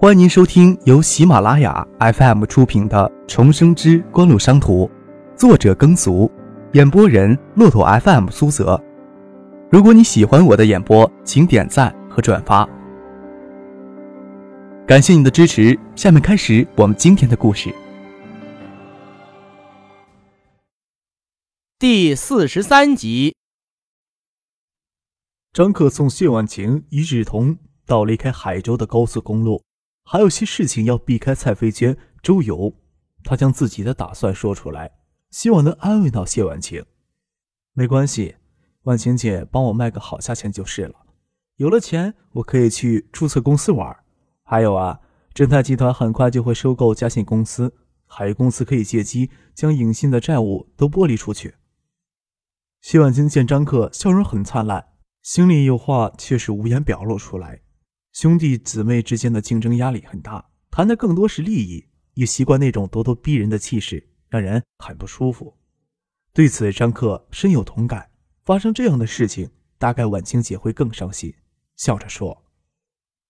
欢迎您收听由喜马拉雅 FM 出品的《重生之官路商途》，作者耕俗，演播人骆驼 FM 苏泽。如果你喜欢我的演播，请点赞和转发，感谢你的支持。下面开始我们今天的故事。第四十三集，张克送谢婉晴一日同到离开海州的高速公路。还有些事情要避开蔡飞娟、周游，他将自己的打算说出来，希望能安慰到谢婉晴。没关系，婉晴姐帮我卖个好价钱就是了。有了钱，我可以去注册公司玩。还有啊，正泰集团很快就会收购嘉信公司，海域公司可以借机将影信的债务都剥离出去。谢婉晴见张克笑容很灿烂，心里有话却是无言表露出来。兄弟姊妹之间的竞争压力很大，谈的更多是利益，也习惯那种咄咄逼人的气势，让人很不舒服。对此，张克深有同感。发生这样的事情，大概婉清姐会更伤心。笑着说：“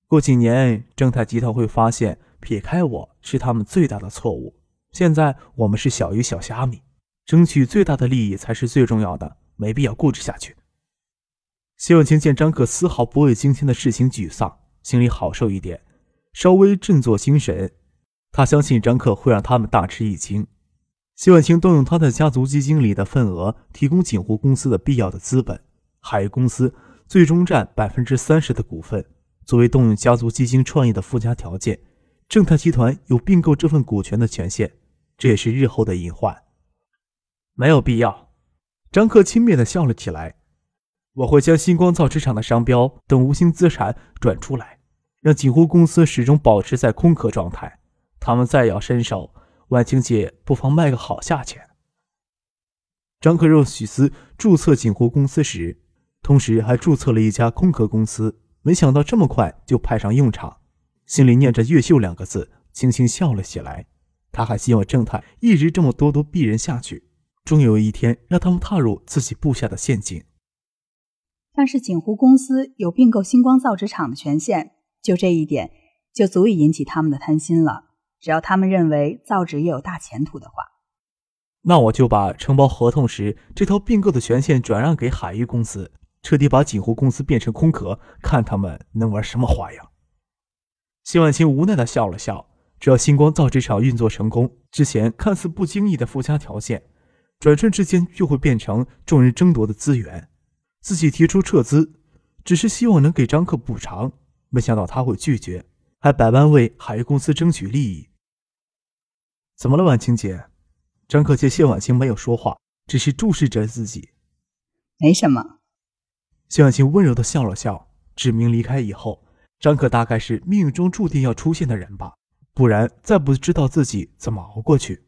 过几年，正泰集团会发现撇开我是他们最大的错误。现在我们是小鱼小虾米，争取最大的利益才是最重要的，没必要固执下去。”谢婉清见张克丝毫不为今天的事情沮丧。心里好受一点，稍微振作精神。他相信张克会让他们大吃一惊。谢婉清动用他的家族基金里的份额，提供锦湖公司的必要的资本。海域公司最终占百分之三十的股份，作为动用家族基金创业的附加条件。正泰集团有并购这份股权的权限，这也是日后的隐患。没有必要。张克轻蔑地笑了起来。我会将星光造纸厂的商标等无形资产转出来。让锦湖公司始终保持在空壳状态。他们再要伸手，万青姐不妨卖个好价钱。张克让许思注册锦湖公司时，同时还注册了一家空壳公司，没想到这么快就派上用场。心里念着“越秀”两个字，轻轻笑了起来。他还希望正太一直这么咄咄逼人下去，终有一天让他们踏入自己布下的陷阱。但是锦湖公司有并购星光造纸厂的权限。就这一点，就足以引起他们的贪心了。只要他们认为造纸业有大前途的话，那我就把承包合同时这套并购的权限转让给海域公司，彻底把锦湖公司变成空壳，看他们能玩什么花样。谢万清无奈的笑了笑。只要星光造纸厂运作成功，之前看似不经意的附加条件，转瞬之间就会变成众人争夺的资源。自己提出撤资，只是希望能给张克补偿。没想到他会拒绝，还百般为海域公司争取利益。怎么了，婉清姐？张克见谢婉清没有说话，只是注视着自己。没什么。谢婉清温柔的笑了笑，指明离开以后，张克大概是命运中注定要出现的人吧，不然再不知道自己怎么熬过去。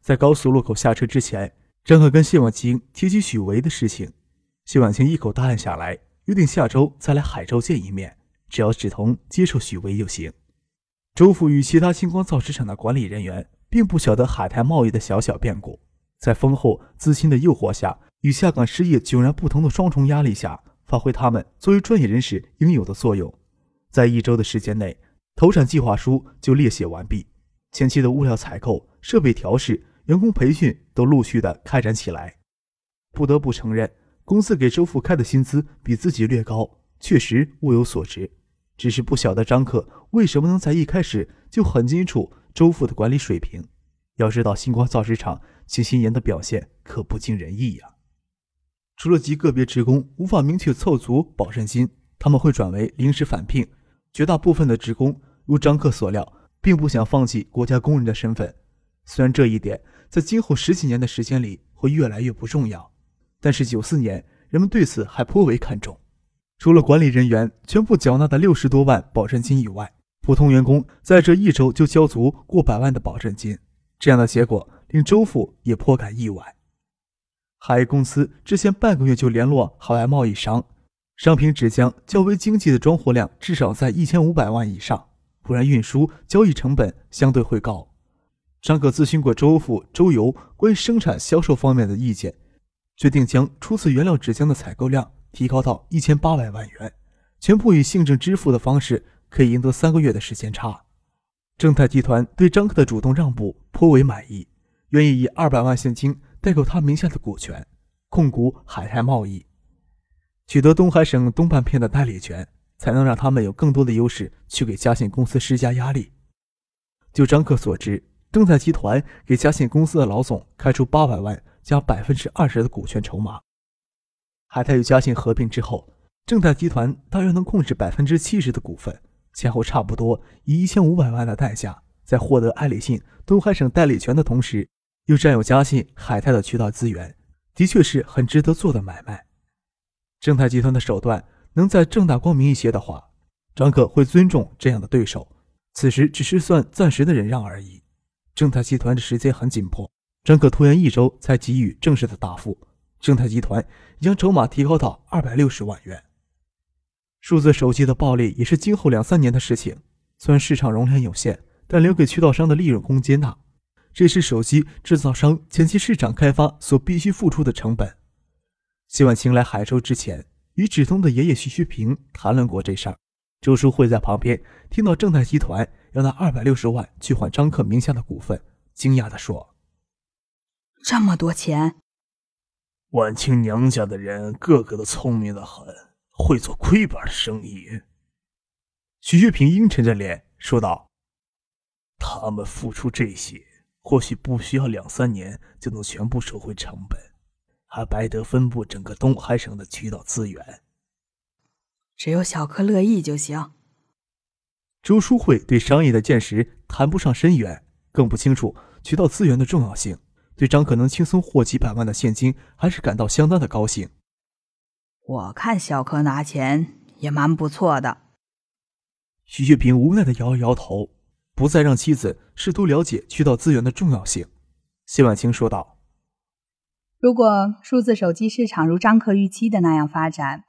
在高速路口下车之前，张克跟谢婉清提起许巍的事情，谢婉清一口答应下来，约定下周再来海州见一面。只要志同接受许巍就行。周府与其他星光造纸厂的管理人员并不晓得海泰贸易的小小变故，在丰厚资金的诱惑下，与下岗失业迥然不同的双重压力下，发挥他们作为专业人士应有的作用。在一周的时间内，投产计划书就列写完毕，前期的物料采购、设备调试、员工培训都陆续的开展起来。不得不承认，公司给周富开的薪资比自己略高，确实物有所值。只是不晓得张克为什么能在一开始就很清楚周父的管理水平。要知道，星光造纸厂秦新言的表现可不尽人意呀。除了极个别职工无法明确凑足保证金，他们会转为临时返聘。绝大部分的职工如张克所料，并不想放弃国家工人的身份。虽然这一点在今后十几年的时间里会越来越不重要，但是九四年人们对此还颇为看重。除了管理人员全部缴纳的六十多万保证金以外，普通员工在这一周就交足过百万的保证金。这样的结果令周父也颇感意外。海公司之前半个月就联络海外贸易商，商品纸浆较为经济的装货量至少在一千五百万以上，不然运输交易成本相对会高。张可咨询过周父、周游关于生产销售方面的意见，决定将初次原料纸浆的采购量。提高到一千八百万元，全部以行政支付的方式，可以赢得三个月的时间差。正泰集团对张克的主动让步颇为满意，愿意以二百万现金代购他名下的股权，控股海泰贸易，取得东海省东半片的代理权，才能让他们有更多的优势去给嘉信公司施加压力。就张克所知，正泰集团给嘉信公司的老总开出八百万加百分之二十的股权筹码。海泰与嘉信合并之后，正泰集团大约能控制百分之七十的股份。前后差不多以一千五百万的代价，在获得爱立信东海省代理权的同时，又占有嘉信、海泰的渠道资源，的确是很值得做的买卖。正泰集团的手段能再正大光明一些的话，张可会尊重这样的对手。此时只是算暂时的忍让而已。正泰集团的时间很紧迫，张可拖延一周才给予正式的答复。正泰集团已将筹码提高到二百六十万元。数字手机的暴利也是今后两三年的事情。虽然市场容量有限，但留给渠道商的利润空间大，这是手机制造商前期市场开发所必须付出的成本。谢婉清来海州之前，与止通的爷爷徐旭平谈论过这事儿。周书慧在旁边听到正泰集团要拿二百六十万去换张克名下的股份，惊讶地说：“这么多钱？婉清娘家的人个个都聪明的很。”会做亏本的生意，徐学平阴沉着脸说道：“他们付出这些，或许不需要两三年就能全部收回成本，还白得分布整个东海省的渠道资源。只有小柯乐意就行。”周淑慧对商业的见识谈不上深远，更不清楚渠道资源的重要性，对张可能轻松获几百万的现金，还是感到相当的高兴。我看小柯拿钱也蛮不错的。徐学平无奈的摇了摇头，不再让妻子试图了解渠道资源的重要性。谢婉清说道：“如果数字手机市场如张克预期的那样发展，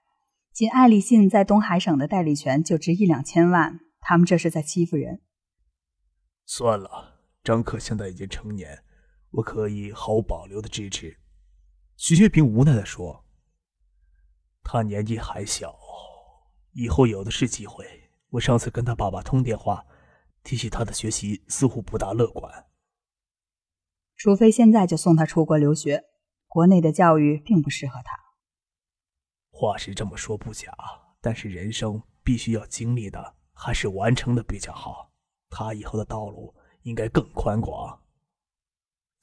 仅爱立信在东海省的代理权就值一两千万，他们这是在欺负人。”算了，张克现在已经成年，我可以毫无保留的支持。”徐学平无奈地说。他年纪还小，以后有的是机会。我上次跟他爸爸通电话，提起他的学习似乎不大乐观。除非现在就送他出国留学，国内的教育并不适合他。话是这么说不假，但是人生必须要经历的，还是完成的比较好。他以后的道路应该更宽广。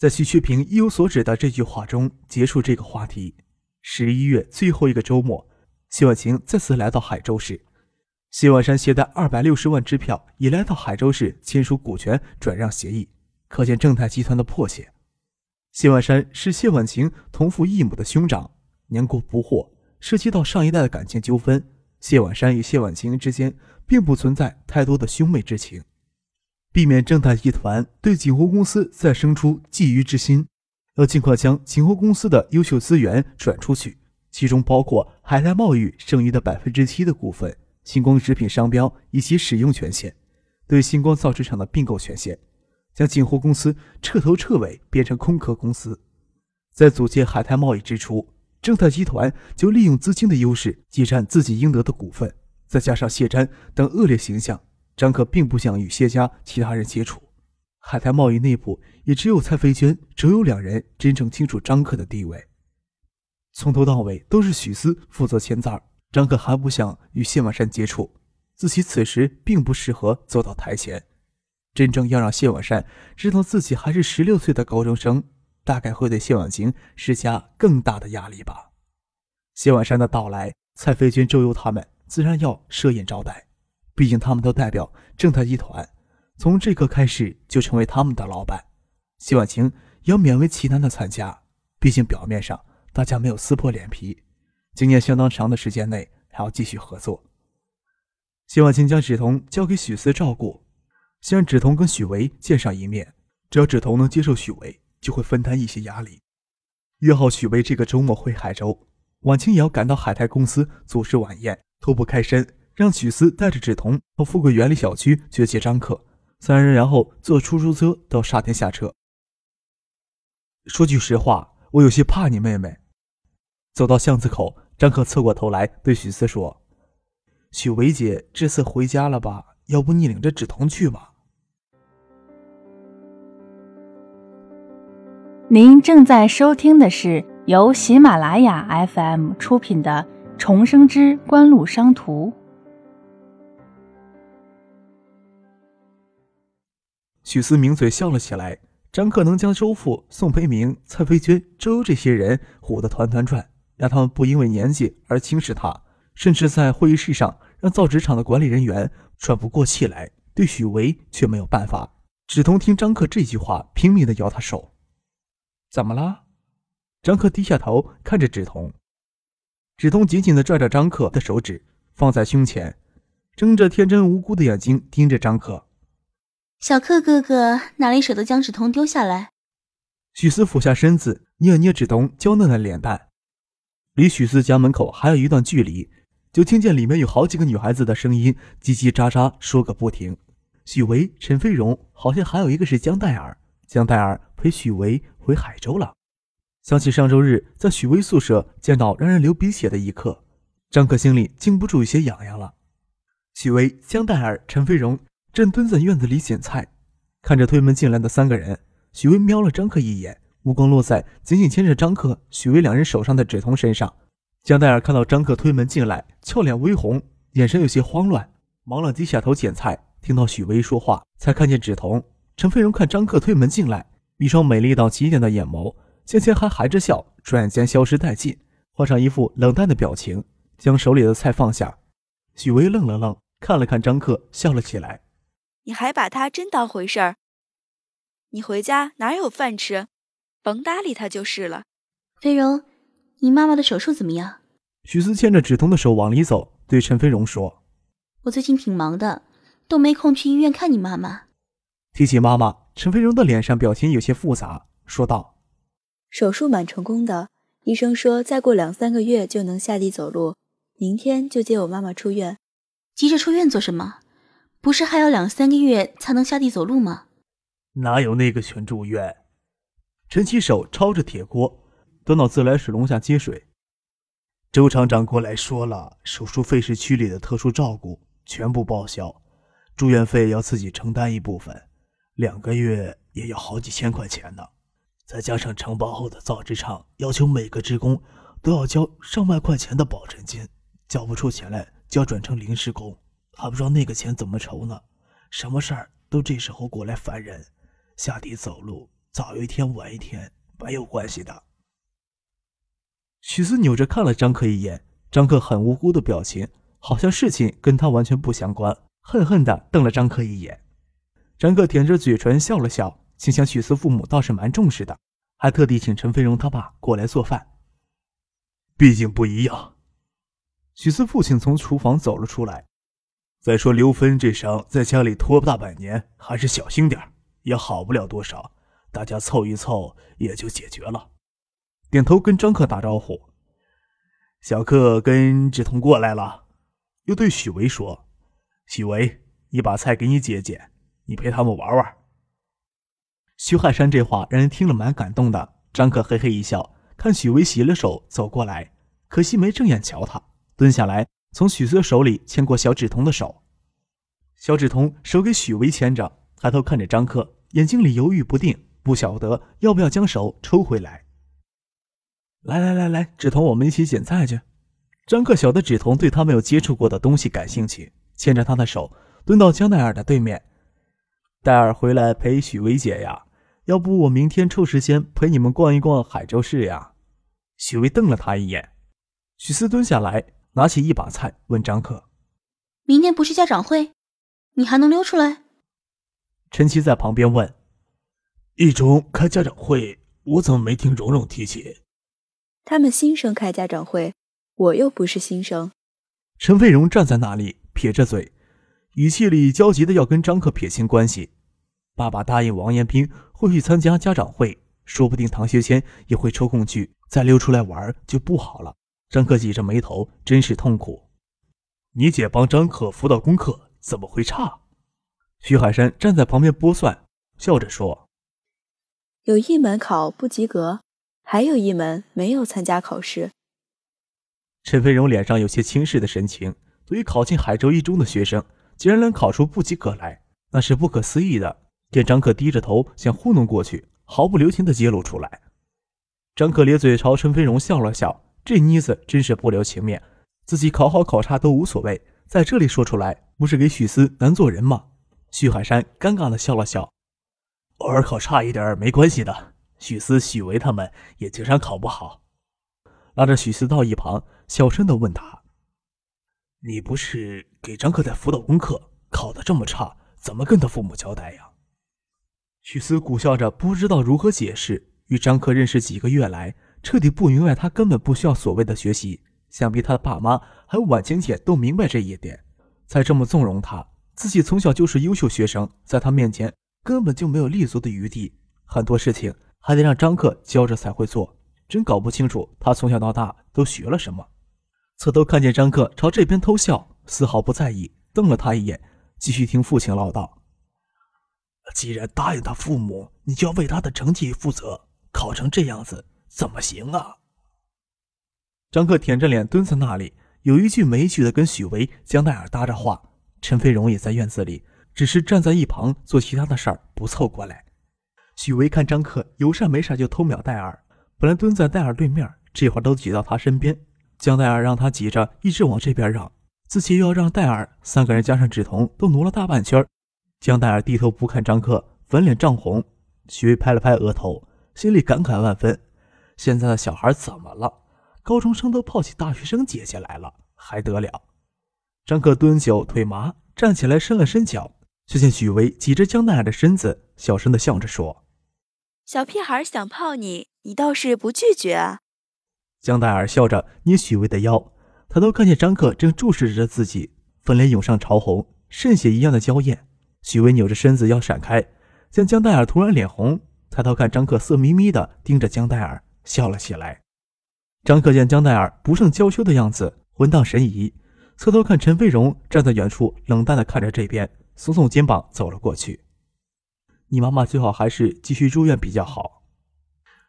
在徐学平意有所指的这句话中结束这个话题。十一月最后一个周末，谢婉晴再次来到海州市。谢婉山携带二百六十万支票，也来到海州市签署股权转让协议，可见正泰集团的迫切。谢婉山是谢婉晴同父异母的兄长，年过不惑，涉及到上一代的感情纠纷，谢婉山与谢婉晴之间并不存在太多的兄妹之情，避免正泰集团对锦湖公司再生出觊觎之心。要尽快将锦湖公司的优秀资源转出去，其中包括海泰贸易剩余的百分之七的股份、星光食品商标以及使用权限、对星光造纸厂的并购权限，将锦湖公司彻头彻尾变成空壳公司。在组建海泰贸易之初，正泰集团就利用资金的优势挤占自己应得的股份，再加上谢詹等恶劣形象，张可并不想与谢家其他人接触。海泰贸易内部也只有蔡飞娟、周游两人真正清楚张克的地位。从头到尾都是许思负责签字儿，张克还不想与谢婉山接触，自己此时并不适合走到台前。真正要让谢婉山知道自己还是十六岁的高中生，大概会对谢婉晴施加更大的压力吧。谢婉山的到来，蔡飞娟、周游他们自然要设宴招待，毕竟他们都代表正泰集团。从这刻开始就成为他们的老板，谢婉晴也要勉为其难的参加。毕竟表面上大家没有撕破脸皮，经验相当长的时间内还要继续合作。谢婉晴将芷彤交给许思照顾，先让芷彤跟许维见上一面。只要芷彤能接受许维，就会分担一些压力。约好许维这个周末回海州，婉清也要赶到海泰公司组织晚宴，脱不开身，让许思带着芷彤到富贵园里小区去接张克，三人然后坐出租车到沙田下车。说句实话，我有些怕你妹妹。走到巷子口，张克侧过头来对许思说，许维姐，这次回家了吧？要不你领着芷彤去吧。您正在收听的是由喜马拉雅 FM 出品的重生之官路商途。许思抿嘴笑了起来。张克能将周父、宋培明、蔡飞娟、周这些人唬得团团转，让他们不因为年纪而轻视他，甚至在会议室上让造纸厂的管理人员喘不过气来，对许巍却没有办法。芷彤听张克这句话，拼命地摇他手。怎么了？张克低下头看着芷彤，芷彤紧紧地拽着张克的手指，放在胸前，睁着天真无辜的眼睛盯着张克。小克哥哥哪里舍得将芷彤丢下来？许思俯下身子，捏了捏芷彤娇嫩的脸蛋。离许思家门口还有一段距离，就听见里面有好几个女孩子的声音叽叽喳喳说个不停。许巍、陈飞荣，好像还有一个是江黛儿。江黛儿陪许巍。回海州了。想起上周日在许巍宿舍见到让人流鼻血的一刻，张克心里禁不住有些痒痒了。许巍、江黛儿、陈飞荣正蹲在院子里捡菜，看着推门进来的三个人，许巍瞄了张克一眼，目光落在紧紧牵着张克、许巍两人手上的芷彤身上。江黛儿看到张克推门进来，俏脸微红，眼神有些慌乱，忙了低下头捡菜。听到许巍说话，才看见芷彤。陈飞荣看张克推门进来。一双美丽到极点的眼眸，先前还含着笑，转眼间消失殆尽，换上一副冷淡的表情，将手里的菜放下。许巍愣了愣，看了看张克，笑了起来：“你还把他真当回事儿？你回家哪有饭吃？甭搭理他就是了。”飞荣，你妈妈的手术怎么样？徐思牵着芷彤的手往里走，对陈飞荣说：“我最近挺忙的，都没空去医院看你妈妈。”提起妈妈。陈飞荣的脸上表情有些复杂，说道：“手术蛮成功的，医生说再过两三个月就能下地走路，明天就接我妈妈出院。急着出院做什么？不是还要两三个月才能下地走路吗？哪有那个全住院？”陈其手抄着铁锅，端到自来水龙下接水。周厂长过来说了，手术费是区里的特殊照顾，全部报销，住院费要自己承担一部分。两个月也要好几千块钱呢，再加上承包后的造纸厂要求每个职工都要交上万块钱的保证金，交不出钱来就要转成临时工，还不知道那个钱怎么筹呢。什么事儿都这时候过来烦人，下地走路早一天晚一天没有关系的。许思扭着看了张克一眼，张克很无辜的表情，好像事情跟他完全不相关，恨恨的瞪了张克一眼。张克舔着嘴唇笑了笑，心想许思父母倒是蛮重视的，还特地请陈飞荣他爸过来做饭。毕竟不一样。许思父亲从厨房走了出来。再说刘芬这伤在家里拖不大半年，还是小心点也好不了多少。大家凑一凑也就解决了。点头跟张克打招呼。小克跟志同过来了，又对许巍说：“许巍，你把菜给你姐姐。”你陪他们玩玩。徐海山这话让人听了蛮感动的。张克嘿嘿一笑，看许巍洗了手走过来，可惜没正眼瞧他，蹲下来从许思手里牵过小芷彤的手。小芷彤手给许巍牵着，抬头看着张克，眼睛里犹豫不定，不晓得要不要将手抽回来。来来来来，芷彤，我们一起捡菜去。张克晓得芷彤对他没有接触过的东西感兴趣，牵着他的手蹲到江奈尔的对面。戴尔回来陪许薇姐呀，要不我明天抽时间陪你们逛一逛海州市呀？许巍瞪了他一眼。许思蹲下来，拿起一把菜，问张克：“明天不是家长会，你还能溜出来？”陈七在旁边问：“一中开家长会，我怎么没听蓉蓉提起？”他们新生开家长会，我又不是新生。陈飞荣站在那里，撇着嘴。语气里焦急的要跟张克撇清关系。爸爸答应王延斌会去参加家长会，说不定唐学谦也会抽空去，再溜出来玩就不好了。张克挤着眉头，真是痛苦。你姐帮张可辅导功课，怎么会差？徐海山站在旁边拨算，笑着说：“有一门考不及格，还有一门没有参加考试。”陈飞荣脸上有些轻视的神情。对于考进海州一中的学生。竟然能考出不及格来，那是不可思议的。见张可低着头想糊弄过去，毫不留情地揭露出来。张可咧嘴朝陈飞荣笑了笑，这妮子真是不留情面，自己考好考差都无所谓，在这里说出来，不是给许思难做人吗？许海山尴尬地笑了笑，偶尔考差一点没关系的，许思、许维他们也经常考不好。拉着许思到一旁，小声地问他：“你不是给张克在辅导功课，考得这么差，怎么跟他父母交代呀？”许思苦笑着，不知道如何解释。与张克认识几个月来，彻底不明白他根本不需要所谓的学习。想必他的爸妈还有婉晴姐都明白这一点，才这么纵容他。自己从小就是优秀学生，在他面前根本就没有立足的余地。很多事情还得让张克教着才会做。真搞不清楚他从小到大都学了什么。侧头看见张克朝这边偷笑，丝毫不在意，瞪了他一眼，继续听父亲唠叨：“既然答应他父母，你就要为他的成绩负责。”考成这样子怎么行啊？张克舔着脸蹲在那里，有一句没一句的跟许巍、江黛儿搭着话。陈飞荣也在院子里，只是站在一旁做其他的事儿，不凑过来。许巍看张克有事没事就偷瞄戴尔，本来蹲在戴尔对面，这会儿都挤到他身边。江黛尔让他挤着，一直往这边让，自己又要让戴尔，三个人加上芷彤都挪了大半圈。江黛尔低头不看张克，粉脸涨红。许巍拍了拍额头。心里感慨万分，现在的小孩怎么了？高中生都泡起大学生姐姐来了，还得了？张克蹲久腿麻，站起来伸了伸脚，却见许巍挤着江奈儿的身子，小声的笑着说：“小屁孩想泡你，你倒是不拒绝啊。”江奈儿笑着捏许巍的腰，抬头看见张克正注视着自己，粉脸涌上潮红，渗血一样的娇艳。许巍扭着身子要闪开，见江奈儿突然脸红。抬头看张克，色眯眯的盯着江黛儿，笑了起来。张克见江黛儿不胜娇羞的样子，魂荡神移，侧头看陈飞荣站在远处，冷淡的看着这边，耸耸肩膀走了过去。你妈妈最好还是继续住院比较好。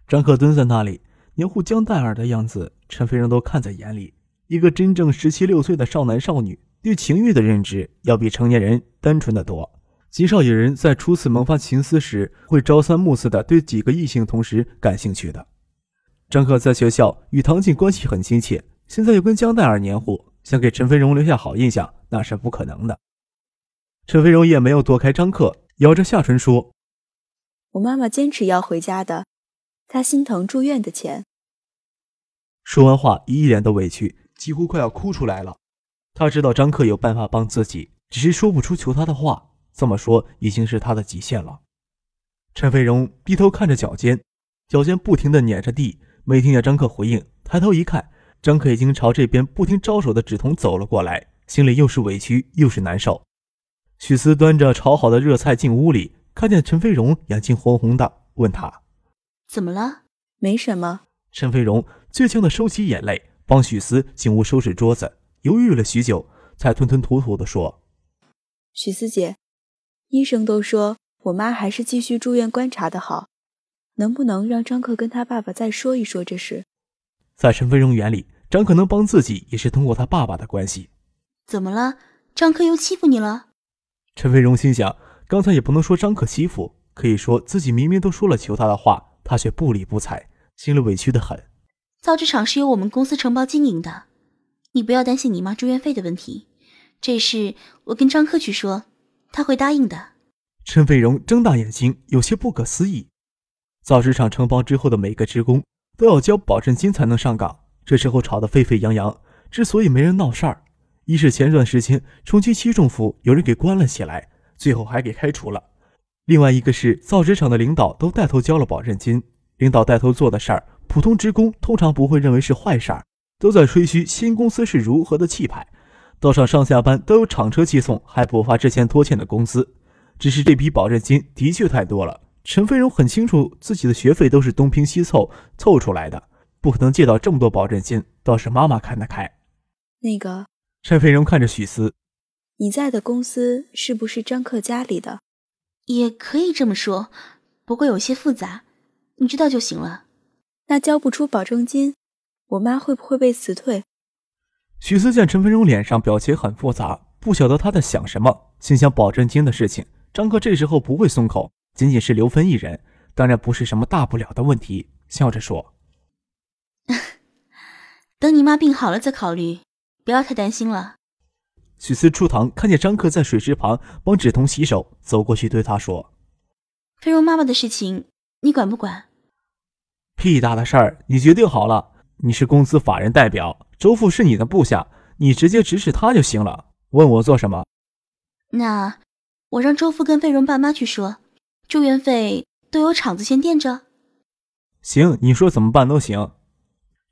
张克蹲在那里，黏糊江黛儿的样子，陈飞荣都看在眼里。一个真正十七六岁的少男少女，对情欲的认知要比成年人单纯的多。极少有人在初次萌发情思时会朝三暮四的对几个异性同时感兴趣的。张克在学校与唐静关系很亲切，现在又跟江黛儿黏糊，想给陈飞荣留下好印象那是不可能的。陈飞荣也没有躲开张克，咬着下唇说：“我妈妈坚持要回家的，她心疼住院的钱。”说完话，一脸的委屈，几乎快要哭出来了。他知道张克有办法帮自己，只是说不出求他的话。这么说已经是他的极限了。陈飞荣低头看着脚尖，脚尖不停地碾着地，没听见张克回应。抬头一看，张克已经朝这边不停招手的芷彤走了过来，心里又是委屈又是难受。许思端着炒好的热菜进屋里，看见陈飞荣眼睛红红的，问他：“怎么了？”“没什么。”陈飞荣倔强的收起眼泪，帮许思进屋收拾桌子，犹豫了许久，才吞吞吐吐的说：“许思姐。”医生都说我妈还是继续住院观察的好，能不能让张克跟他爸爸再说一说这事？在陈飞荣眼里，张克能帮自己也是通过他爸爸的关系。怎么了？张克又欺负你了？陈飞荣心想，刚才也不能说张克欺负，可以说自己明明都说了求他的话，他却不理不睬，心里委屈的很。造纸厂是由我们公司承包经营的，你不要担心你妈住院费的问题，这事我跟张克去说。他会答应的。陈飞荣睁大眼睛，有些不可思议。造纸厂承包之后的每个职工都要交保证金才能上岗，这时候吵得沸沸扬扬。之所以没人闹事儿，一是前段时间重庆七中府有人给关了起来，最后还给开除了；另外一个是造纸厂的领导都带头交了保证金，领导带头做的事儿，普通职工通常不会认为是坏事儿，都在吹嘘新公司是如何的气派。早上上下班都有厂车接送，还补发之前拖欠的工资。只是这笔保证金的确太多了。陈飞荣很清楚自己的学费都是东拼西凑凑出来的，不可能借到这么多保证金。倒是妈妈看得开。那个，陈飞荣看着许思，你在的公司是不是张克家里的？也可以这么说，不过有些复杂，你知道就行了。那交不出保证金，我妈会不会被辞退？许思见陈飞荣脸上表情很复杂，不晓得他在想什么，心想保证金的事情，张克这时候不会松口，仅仅是刘芬一人，当然不是什么大不了的问题，笑着说：“等你妈病好了再考虑，不要太担心了。”许思出堂，看见张克在水池旁帮芷彤洗手，走过去对他说：“飞荣妈妈的事情，你管不管？”“屁大的事儿，你决定好了。你是公司法人代表，周父是你的部下，你直接指使他就行了。问我做什么？”“那我让周父跟飞荣爸妈去说，住院费都有厂子先垫着。”“行，你说怎么办都行。”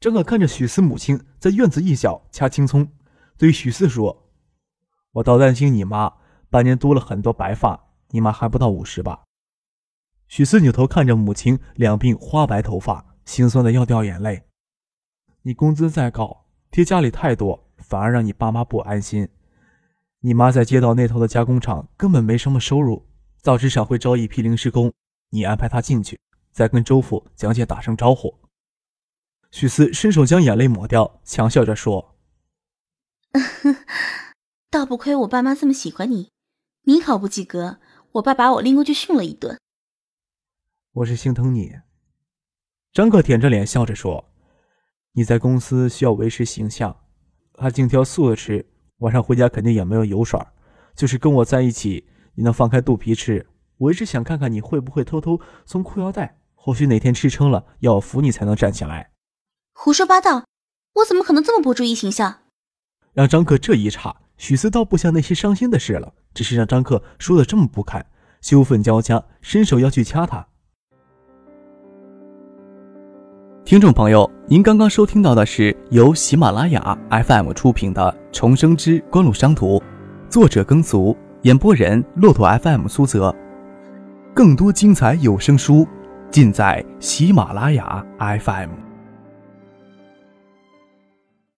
张可看着许四母亲在院子一角掐青葱，对许四说。我倒担心你妈，半年多了很多白发，你妈还不到五十吧？许四扭头看着母亲两鬓花白头发，心酸的要掉眼泪。你工资再高，贴家里太多，反而让你爸妈不安心。你妈在街道那头的加工厂根本没什么收入，造纸厂会招一批临时工，你安排他进去，再跟周父讲解打声招呼。许思伸手将眼泪抹掉，强笑着说。倒不亏我爸妈这么喜欢你，你考不及格，我爸把我拎过去训了一顿。我是心疼你。张克舔着脸笑着说：“你在公司需要维持形象，还净挑素的吃，晚上回家肯定也没有油水。就是跟我在一起，你能放开肚皮吃。我一直想看看你会不会偷偷松裤腰带，或许哪天吃撑了，要我扶你才能站起来。”胡说八道！我怎么可能这么不注意形象？让张克这一岔。许思倒不像那些伤心的事了，只是让张克说的这么不堪，羞愤交加，伸手要去掐他。听众朋友，您刚刚收听到的是由喜马拉雅 FM 出品的《重生之官路商途》，作者耕俗，演播人骆驼 FM 苏泽。更多精彩有声书，尽在喜马拉雅 FM。